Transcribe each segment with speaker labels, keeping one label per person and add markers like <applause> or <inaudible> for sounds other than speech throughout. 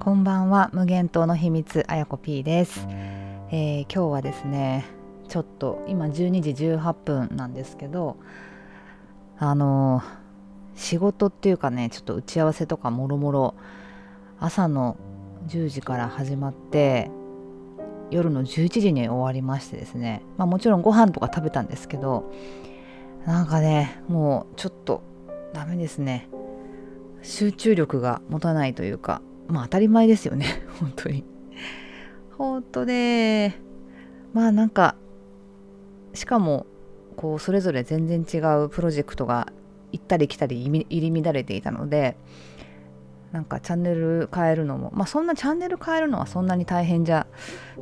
Speaker 1: こんばんは。無限島の秘密あやこ P です、えー、今日はですねちょっと今12時18分なんですけどあの仕事っていうかねちょっと打ち合わせとかもろもろ朝の10時から始まって夜の11時に終わりましてですねまあもちろんご飯とか食べたんですけどなんかねもうちょっとダメですね。集中力が持たないというかまあ当たり前ですよね。<laughs> 本当に。本当ねまあなんかしかもこうそれぞれ全然違うプロジェクトが行ったり来たり入り乱れていたのでなんかチャンネル変えるのもまあそんなチャンネル変えるのはそんなに大変じゃ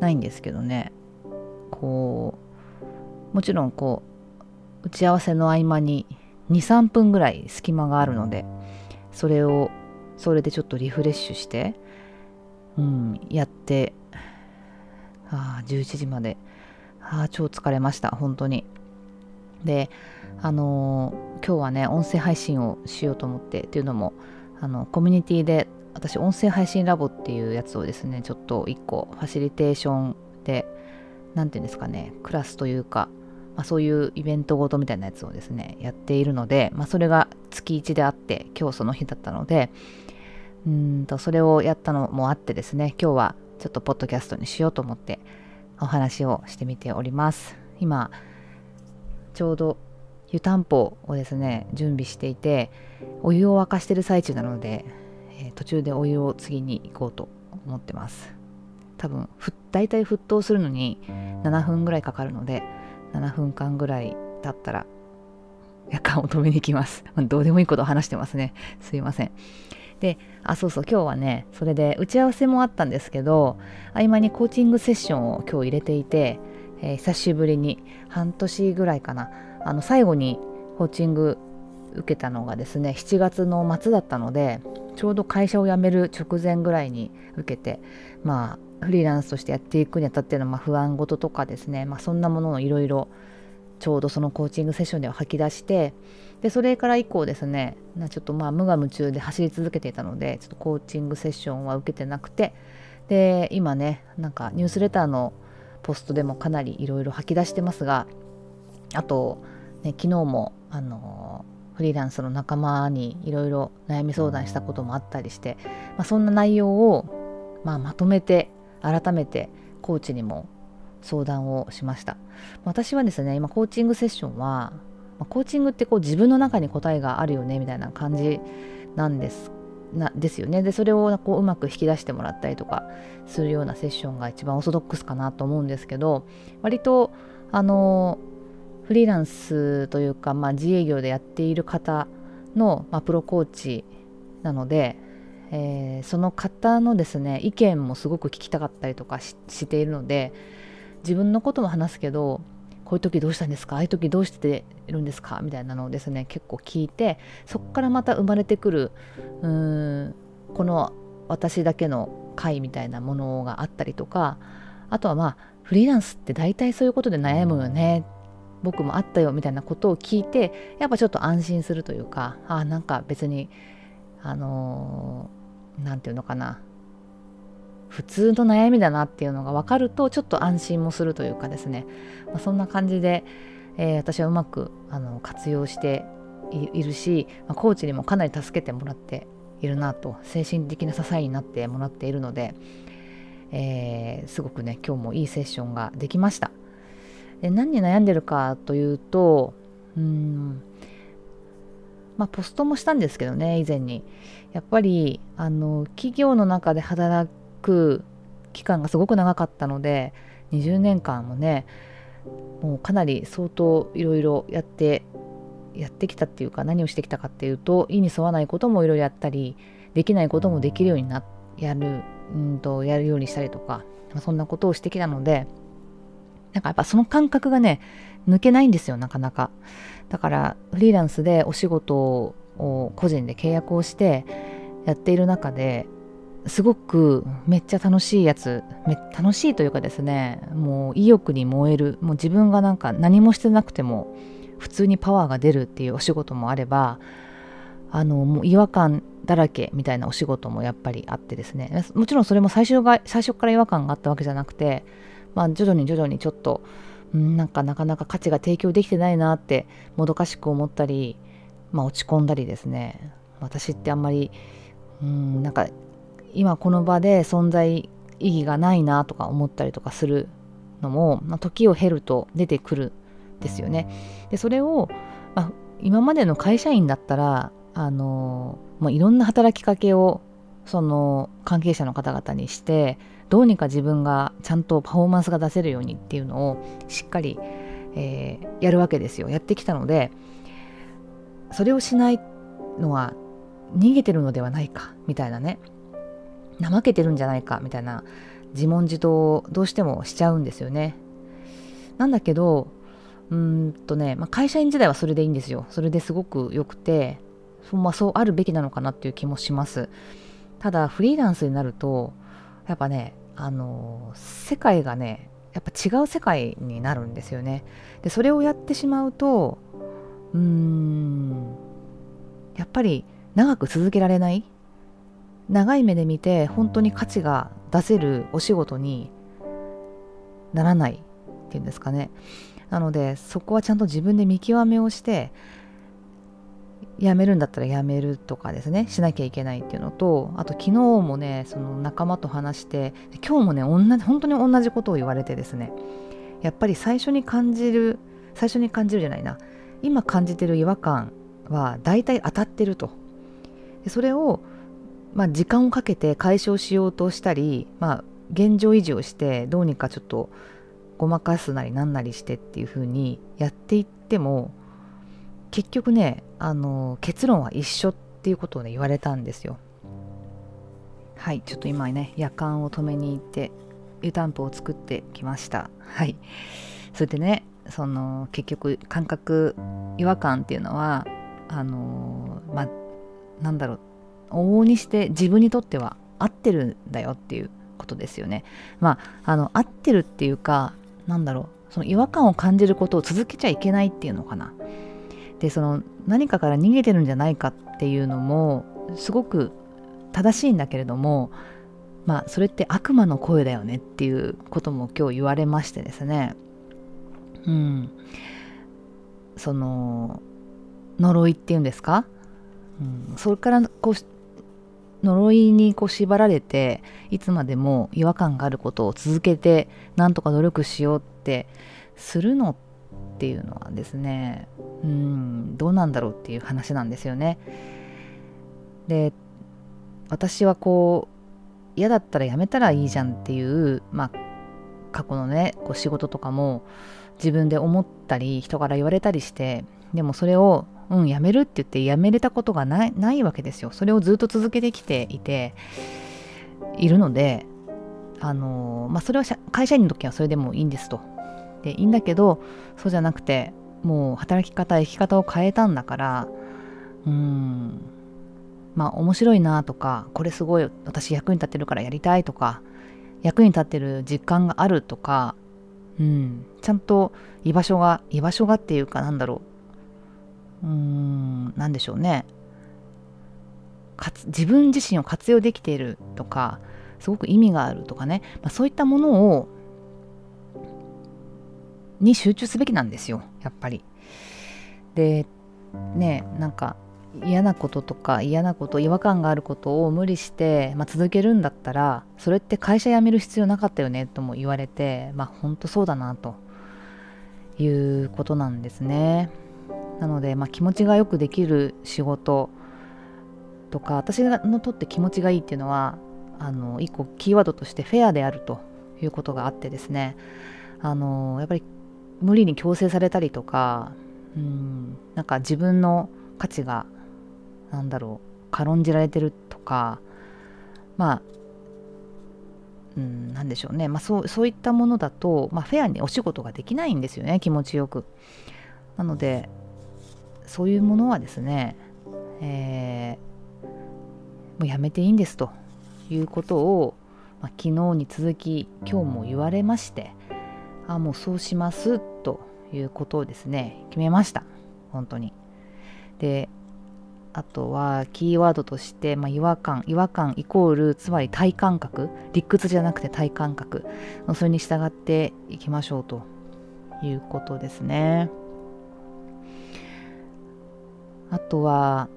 Speaker 1: ないんですけどね。こうもちろんこう打ち合わせの合間に23分ぐらい隙間があるのでそれをそれでちょっとリフレッシュしてうんやってああ11時まで。ああ超疲れました本当に。であのー、今日はね音声配信をしようと思ってっていうのもあのコミュニティで私音声配信ラボっていうやつをですねちょっと1個ファシリテーションで何て言うんですかねクラスというか、まあ、そういうイベントごとみたいなやつをですねやっているので、まあ、それが月1であって今日その日だったのでうんとそれをやったのもあってですね今日はちょっとポッドキャストにしようと思ってお話をしてみております。今ちょうど湯たんぽをですね準備していてお湯を沸かしてる最中なので、えー、途中でお湯を次に行こうと思ってます。多分大体沸騰するのに7分ぐらいかかるので7分間ぐらい経ったら夜間を止めに行きます。<laughs> どうでもいいことを話してますね。すいません。であそうそう今日はねそれで打ち合わせもあったんですけど合間にコーチングセッションを今日入れていて、えー、久しぶりに半年ぐらいかな。あの最後にコーチング受けたのがですね7月の末だったのでちょうど会社を辞める直前ぐらいに受けてまあフリーランスとしてやっていくにあたってのまあ不安事とかですね、まあ、そんなものをいろいろちょうどそのコーチングセッションでは吐き出してでそれから以降ですねちょっとまあ無我夢中で走り続けていたのでちょっとコーチングセッションは受けてなくてで今ねなんかニュースレターのポストでもかなりいろいろ吐き出してますがあと、ね、昨日もあのフリーランスの仲間にいろいろ悩み相談したこともあったりして、まあ、そんな内容を、まあ、まとめて改めてコーチにも相談をしました。私はですね今コーチングセッションはまコーチングってこう自分の中に答えがあるよねみたいな感じなんですなですよね。でそれをこううまく引き出してもらったりとかするようなセッションが一番オーソドックスかなと思うんですけど割とあのフリーランスというか、まあ、自営業でやっている方の、まあ、プロコーチなので、えー、その方のですね意見もすごく聞きたかったりとかしているので自分のことも話すけどこういう時どうしたんですか？ああいう時どうしてるんですか？みたいなのをですね結構聞いてそこからまた生まれてくるうーんこの私だけの回みたいなものがあったりとかあとはまあフリーランスって大体そういうことで悩むよね。僕もあったよみたいなことを聞いてやっぱちょっと安心するというかあなんか別にあの何、ー、て言うのかな。普通の悩みだなっていうのが分かるとちょっと安心もするというかですね、まあ、そんな感じで、えー、私はうまくあの活用しているし、まあ、コーチにもかなり助けてもらっているなと精神的な支えになってもらっているので、えー、すごくね今日もいいセッションができました。で何に悩んでるかというとうんまあポストもしたんですけどね以前に。やっぱりあの企業の中で働く期間がすごく長かったので20年間もねもうかなり相当いろいろやってやってきたっていうか何をしてきたかっていうと意に沿わないこともいろいろやったりできないこともできるようになやるうんとやるようにしたりとかそんなことをしてきたのでなんかやっぱその感覚がね抜けないんですよなかなか。だからフリーランスでお仕事を個人で契約をしてやっている中ですごくめっちゃ楽しいやつ楽しいというかですねもう意欲に燃えるもう自分がなんか何もしてなくても普通にパワーが出るっていうお仕事もあればあのもう違和感だらけみたいなお仕事もやっぱりあってですね。もちろんそれも最初が最初から違和感があったわけじゃなくて、まあ、徐々に徐々にちょっとんなんかなかなか価値が提供できてないなってもどかしく思ったり、まあ、落ち込んだりですね。私ってあんまりうんなんか今この場で存在意義がないなとか思ったりとかするのも、まあ、時を経ると出てくるんですよね。でそれを、まあ、今までの会社員だったらあのもういろんな働きかけをその関係者の方々にしてどうにか自分がちゃんとパフォーマンスが出せるようにっていうのをしっかり、えー、やるわけですよやってきたのでそれをしないのは逃げてるのではないかみたいなね怠けてるんじゃないかみたいな自問自答をどうしてもしちゃうんですよね。なんだけどうんとね、まあ、会社員時代はそれでいいんですよ。それですごく良くて,、まあ、そうあるべきなのかなっていう気もします。ただフリーランスになるとやっぱねあの世界がねやっぱ違う世界になるんですよね。でそれをやってしまうとうーんやっぱり長く続けられない長い目で見て本当に価値が出せるお仕事にならないっていうんですかね。なのでそこはちゃんと自分で見極めをして辞めるんだったら辞めるとかですね。しなきゃいけないっていうのとあと昨日もねその仲間と話して今日もね同じ本当に同じことを言われてですね。やっぱり最初に感じる最初に感じるじゃないな。今感じてる違和感は大体当たってると。でそれをまあ、時間をかけて解消しようとしたり、まあ、現状維持をしてどうにかちょっとごまかすなりなんなりしてっていう風にやっていっても結局ねあの結論は一緒っていうことをね言われたんですよ。はいちょっと今ね夜間を止めに行って湯たんぽを作ってきました。はい。それでねその結局感覚違和感っていうのはあのまあなんだろう往々にして自分にとっては合ってるんだよっていうことですよね。まあ、あの合ってるっていうかなんだろうその違和感を感じることを続けちゃいけないっていうのかな。でその何かから逃げてるんじゃないかっていうのもすごく正しいんだけれどもまあそれって悪魔の声だよねっていうことも今日言われましてですねうんその呪いっていうんですか、うん、それからこう呪いにこう縛られていつまでも違和感があることを続けてなんとか努力しようってするのっていうのはですねうんどうなんだろうっていう話なんですよね。で私はこう嫌だったらやめたらいいじゃんっていうまあ過去のねこう仕事とかも自分で思ったり人から言われたりしてでもそれをうん、辞めるって言って辞めれたことがないないわけですよ。それをずっと続けてきていているので、あのまあ、それは会社員の時はそれでもいいんですと。でいいんだけどそうじゃなくてもう働き方生き方を変えたんだからうんまあ面白いなとかこれすごい私役に立ってるからやりたいとか役に立ってる実感があるとか、うん、ちゃんと居場所が居場所がっていうかなんだろううーん何でしょうね自分自身を活用できているとかすごく意味があるとかね、まあ、そういったものをに集中すべきなんですよやっぱり。でねなんか嫌なこととか嫌なこと違和感があることを無理して、まあ、続けるんだったらそれって会社辞める必要なかったよねとも言われてまあ本当そうだなということなんですね。なので、まあ、気持ちがよくできる仕事とか私のとって気持ちがいいっていうのはあの一個キーワードとしてフェアであるということがあってですねあのやっぱり無理に強制されたりとかうんなんか自分の価値がなんだろう軽んじられてるとかまあうん、なんでしょうね、まあ、そうそういったものだと、まあ、フェアにお仕事ができないんですよね気持ちよく。なのでそういうものはですね、えー、もうやめていいんですということを、まあ、昨日に続き今日も言われましてあもうそうしますということをですね決めました。本当に。であとはキーワードとして、まあ、違和感違和感イコールつまり体感覚理屈じゃなくて体感覚。それに従っていきましょうということですね。あとは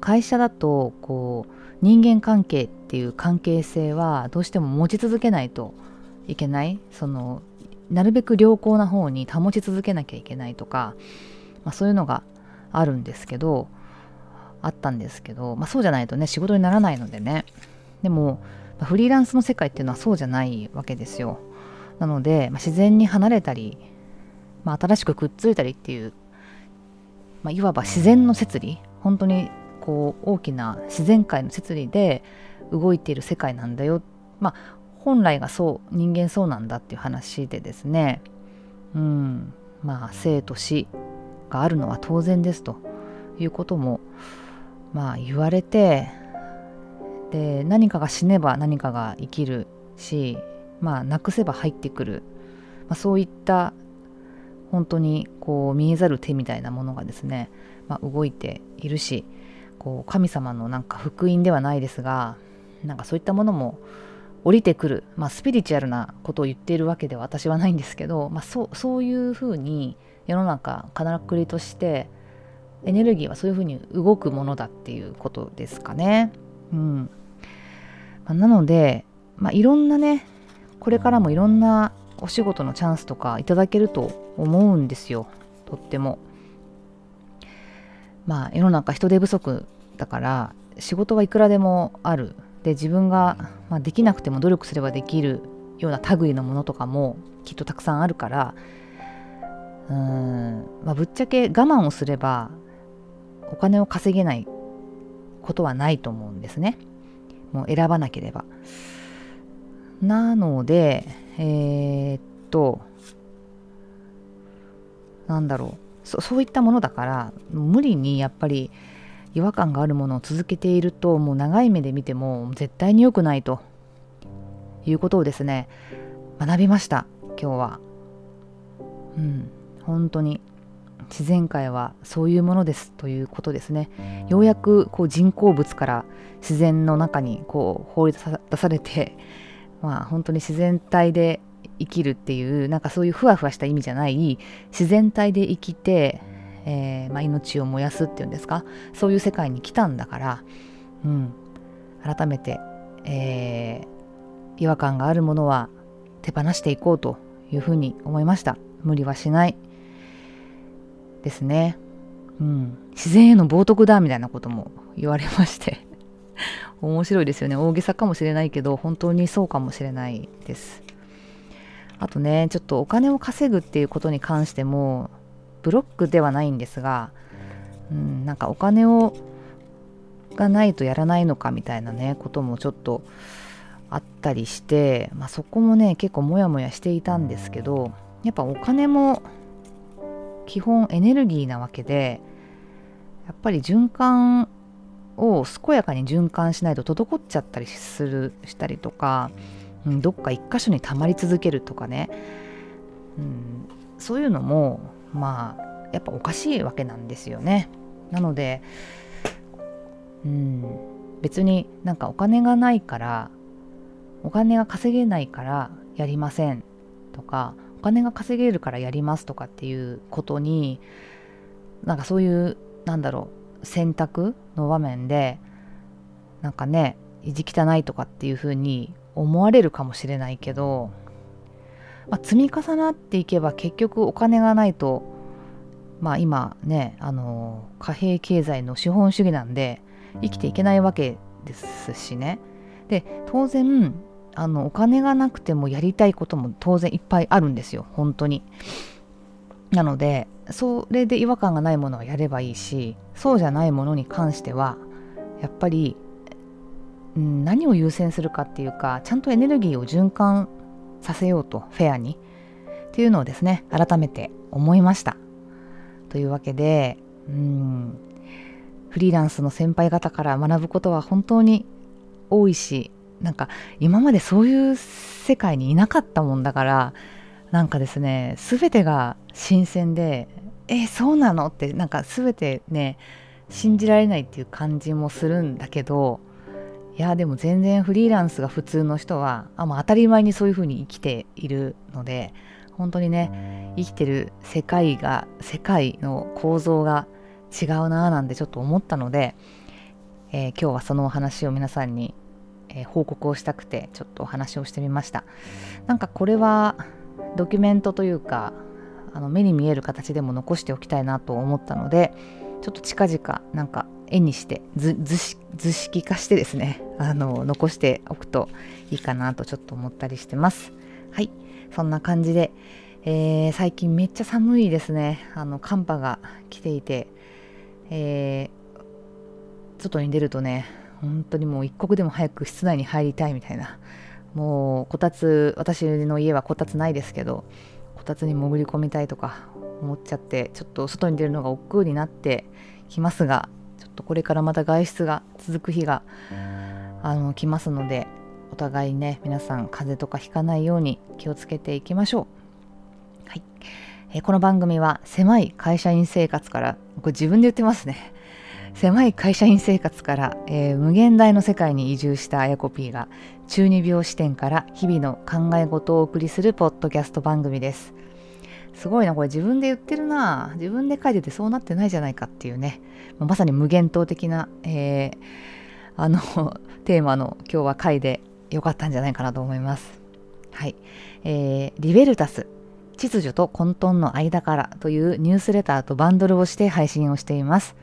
Speaker 1: 会社だとこう人間関係っていう関係性はどうしても持ち続けないといけない。そのなるべく良好な方に保ち続けなきゃいけないとか、まあ、そういうのがあるんですけどあったんですけど、まあ、そうじゃないとね仕事にならないのでね。でも、フリーランスの世界っていうのはそうじゃないわけですよ。なので、まあ、自然に離れたり、まあ、新しくくっついたりっていう、まあ、いわば自然の摂理。本当にこう大きな自然界の摂理で動いている世界なんだよ。まあ本来がそう人間そうなんだっていう話でですね。うん。まあ生と死があるのは当然ですと。いうこともまあ言われてで何かが死ねば何かが生きるしまあなくせば入ってくる、まあ、そういった本当にこう見えざる手みたいなものがですね、まあ、動いているしこう神様のなんか福音ではないですがなんかそういったものも降りてくる、まあ、スピリチュアルなことを言っているわけでは私はないんですけど、まあ、そうそういうふうに世の中からくりとしてエネルギーはそういうふうに動くものだっていうことですかね。うんまあ、なので、まあ、いろんなねこれからもいろんなお仕事のチャンスとかいただけると思うんですよとっても。まあ世の中人手不足だから仕事はいくらでもあるで自分が、まあ、できなくても努力すればできるような類のものとかもきっとたくさんあるからうん、まあ、ぶっちゃけ我慢をすればお金を稼げないことはないと思うんですね。もう選ばなければ。なので、えー、っと、なんだろうそ、そういったものだから、無理にやっぱり違和感があるものを続けていると、もう長い目で見ても絶対に良くないということをですね、学びました、今日は。うん。本当に自然界はそういうものですということですねようやくこう人工物から自然の中にこう放り出されてまあ本当に自然体で生きるっていうなんかそういうふわふわした意味じゃない自然体で生きて、えー、まあ、命を燃やすっていうんですか？そういう世界に来たんだから、うん、改めて、えー、違和感があるものは手放していこうというふうに思いました。無理はしない。ですね。うん、自然への冒涜だみたいなことも言われまして。<laughs> 面白いですよね。大げさかもしれないけど本当にそうかもしれないです。あとねちょっとお金を稼ぐっていうことに関してもブロックではないんですが、うん、なんかお金をがないとやらないのかみたいなねこともちょっとあったりして、まあ、そこもね結構モヤモヤしていたんですけどやっぱお金も基本エネルギーなわけでやっぱり循環を健やかに循環しないと滞っちゃったりするしたりとか、うん、どっか一箇所に溜まり続けるとかね、うん、そういうのもまあやっぱおかしいわけなんですよね。なので、うん、別になんかお金がないからお金が稼げないからやりませんとかお金が稼げるからやりますとかっていうことになんかそういうなんだろう選択の場面でなんかね意地汚いとかっていうふうに思われるかもしれないけど、まあ、積み重なっていけば結局お金がないとまあ今ねあの貨幣経済の資本主義なんで生きていけないわけですしね。で当然あのお金がなくてもやりたいことも当然いっぱいあるんですよ本当に。なのでそれで違和感がないものはやればいいしそうじゃないものに関してはやっぱり、うん、何を優先するかっていうかちゃんとエネルギーを循環させようとフェアにっていうのをですね改めて思いました。というわけでうんフリーランスの先輩方から学ぶことは本当に多いしなんか今までそういう世界にいなかったもんだからなんかですね全てが新鮮でえそうなの？ってなんか全てね信じられないっていう感じもするんだけどいやでも全然フリーランスが普通の人はあ、まあ、当たり前にそういう風に生きているので本当にね生きてる世界が世界の構造が違うなぁなんてちょっと思ったので、えー、今日はそのお話を皆さんに、えー、報告をしたくてちょっとお話をしてみました。なんかこれはドキュメントというかあの目に見える形でも残しておきたいなと思ったのでちょっと近々なんか絵にして図式化してですね <laughs> あの残しておくといいかなとちょっと思ったりしてます。はい。そんな感じで、えー、最近めっちゃ寒いですね。あの寒波が来ていて、えー、外に出るとね本当にもう一刻でも早く室内に入りたいみたいなもうこたつ私の家はこたつないですけどこたつに潜り込みたいとか思っちゃってちょっと外に出るのが億劫になってきますがちょっとこれからまた外出が続く日があの来ますのでお互いね皆さん風邪とかひかないように気をつけていきましょう、はい。えー、この番組は狭い会社員生活からこれ自分で言ってますね。狭い会社員生活から、えー、無限大の世界に移住したあやこ P が中二病視点から日々の考え事をお送りするポッドキャスト番組ですすごいなこれ自分で言ってるな自分で書いててそうなってないじゃないかっていうねまさに無限島的な、えー、あの <laughs> テーマの今日は回で良かったんじゃないかなと思います。はい。えー、リベルタス、秩序と混沌の間からというニュースレターとバンドルをして配信をしています。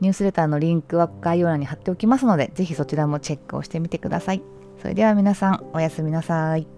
Speaker 1: ニュースレターのリンクは概要欄に貼っておきますので、ぜひそちらもチェックをしてみてください。それでは皆さん、おやすみなさい。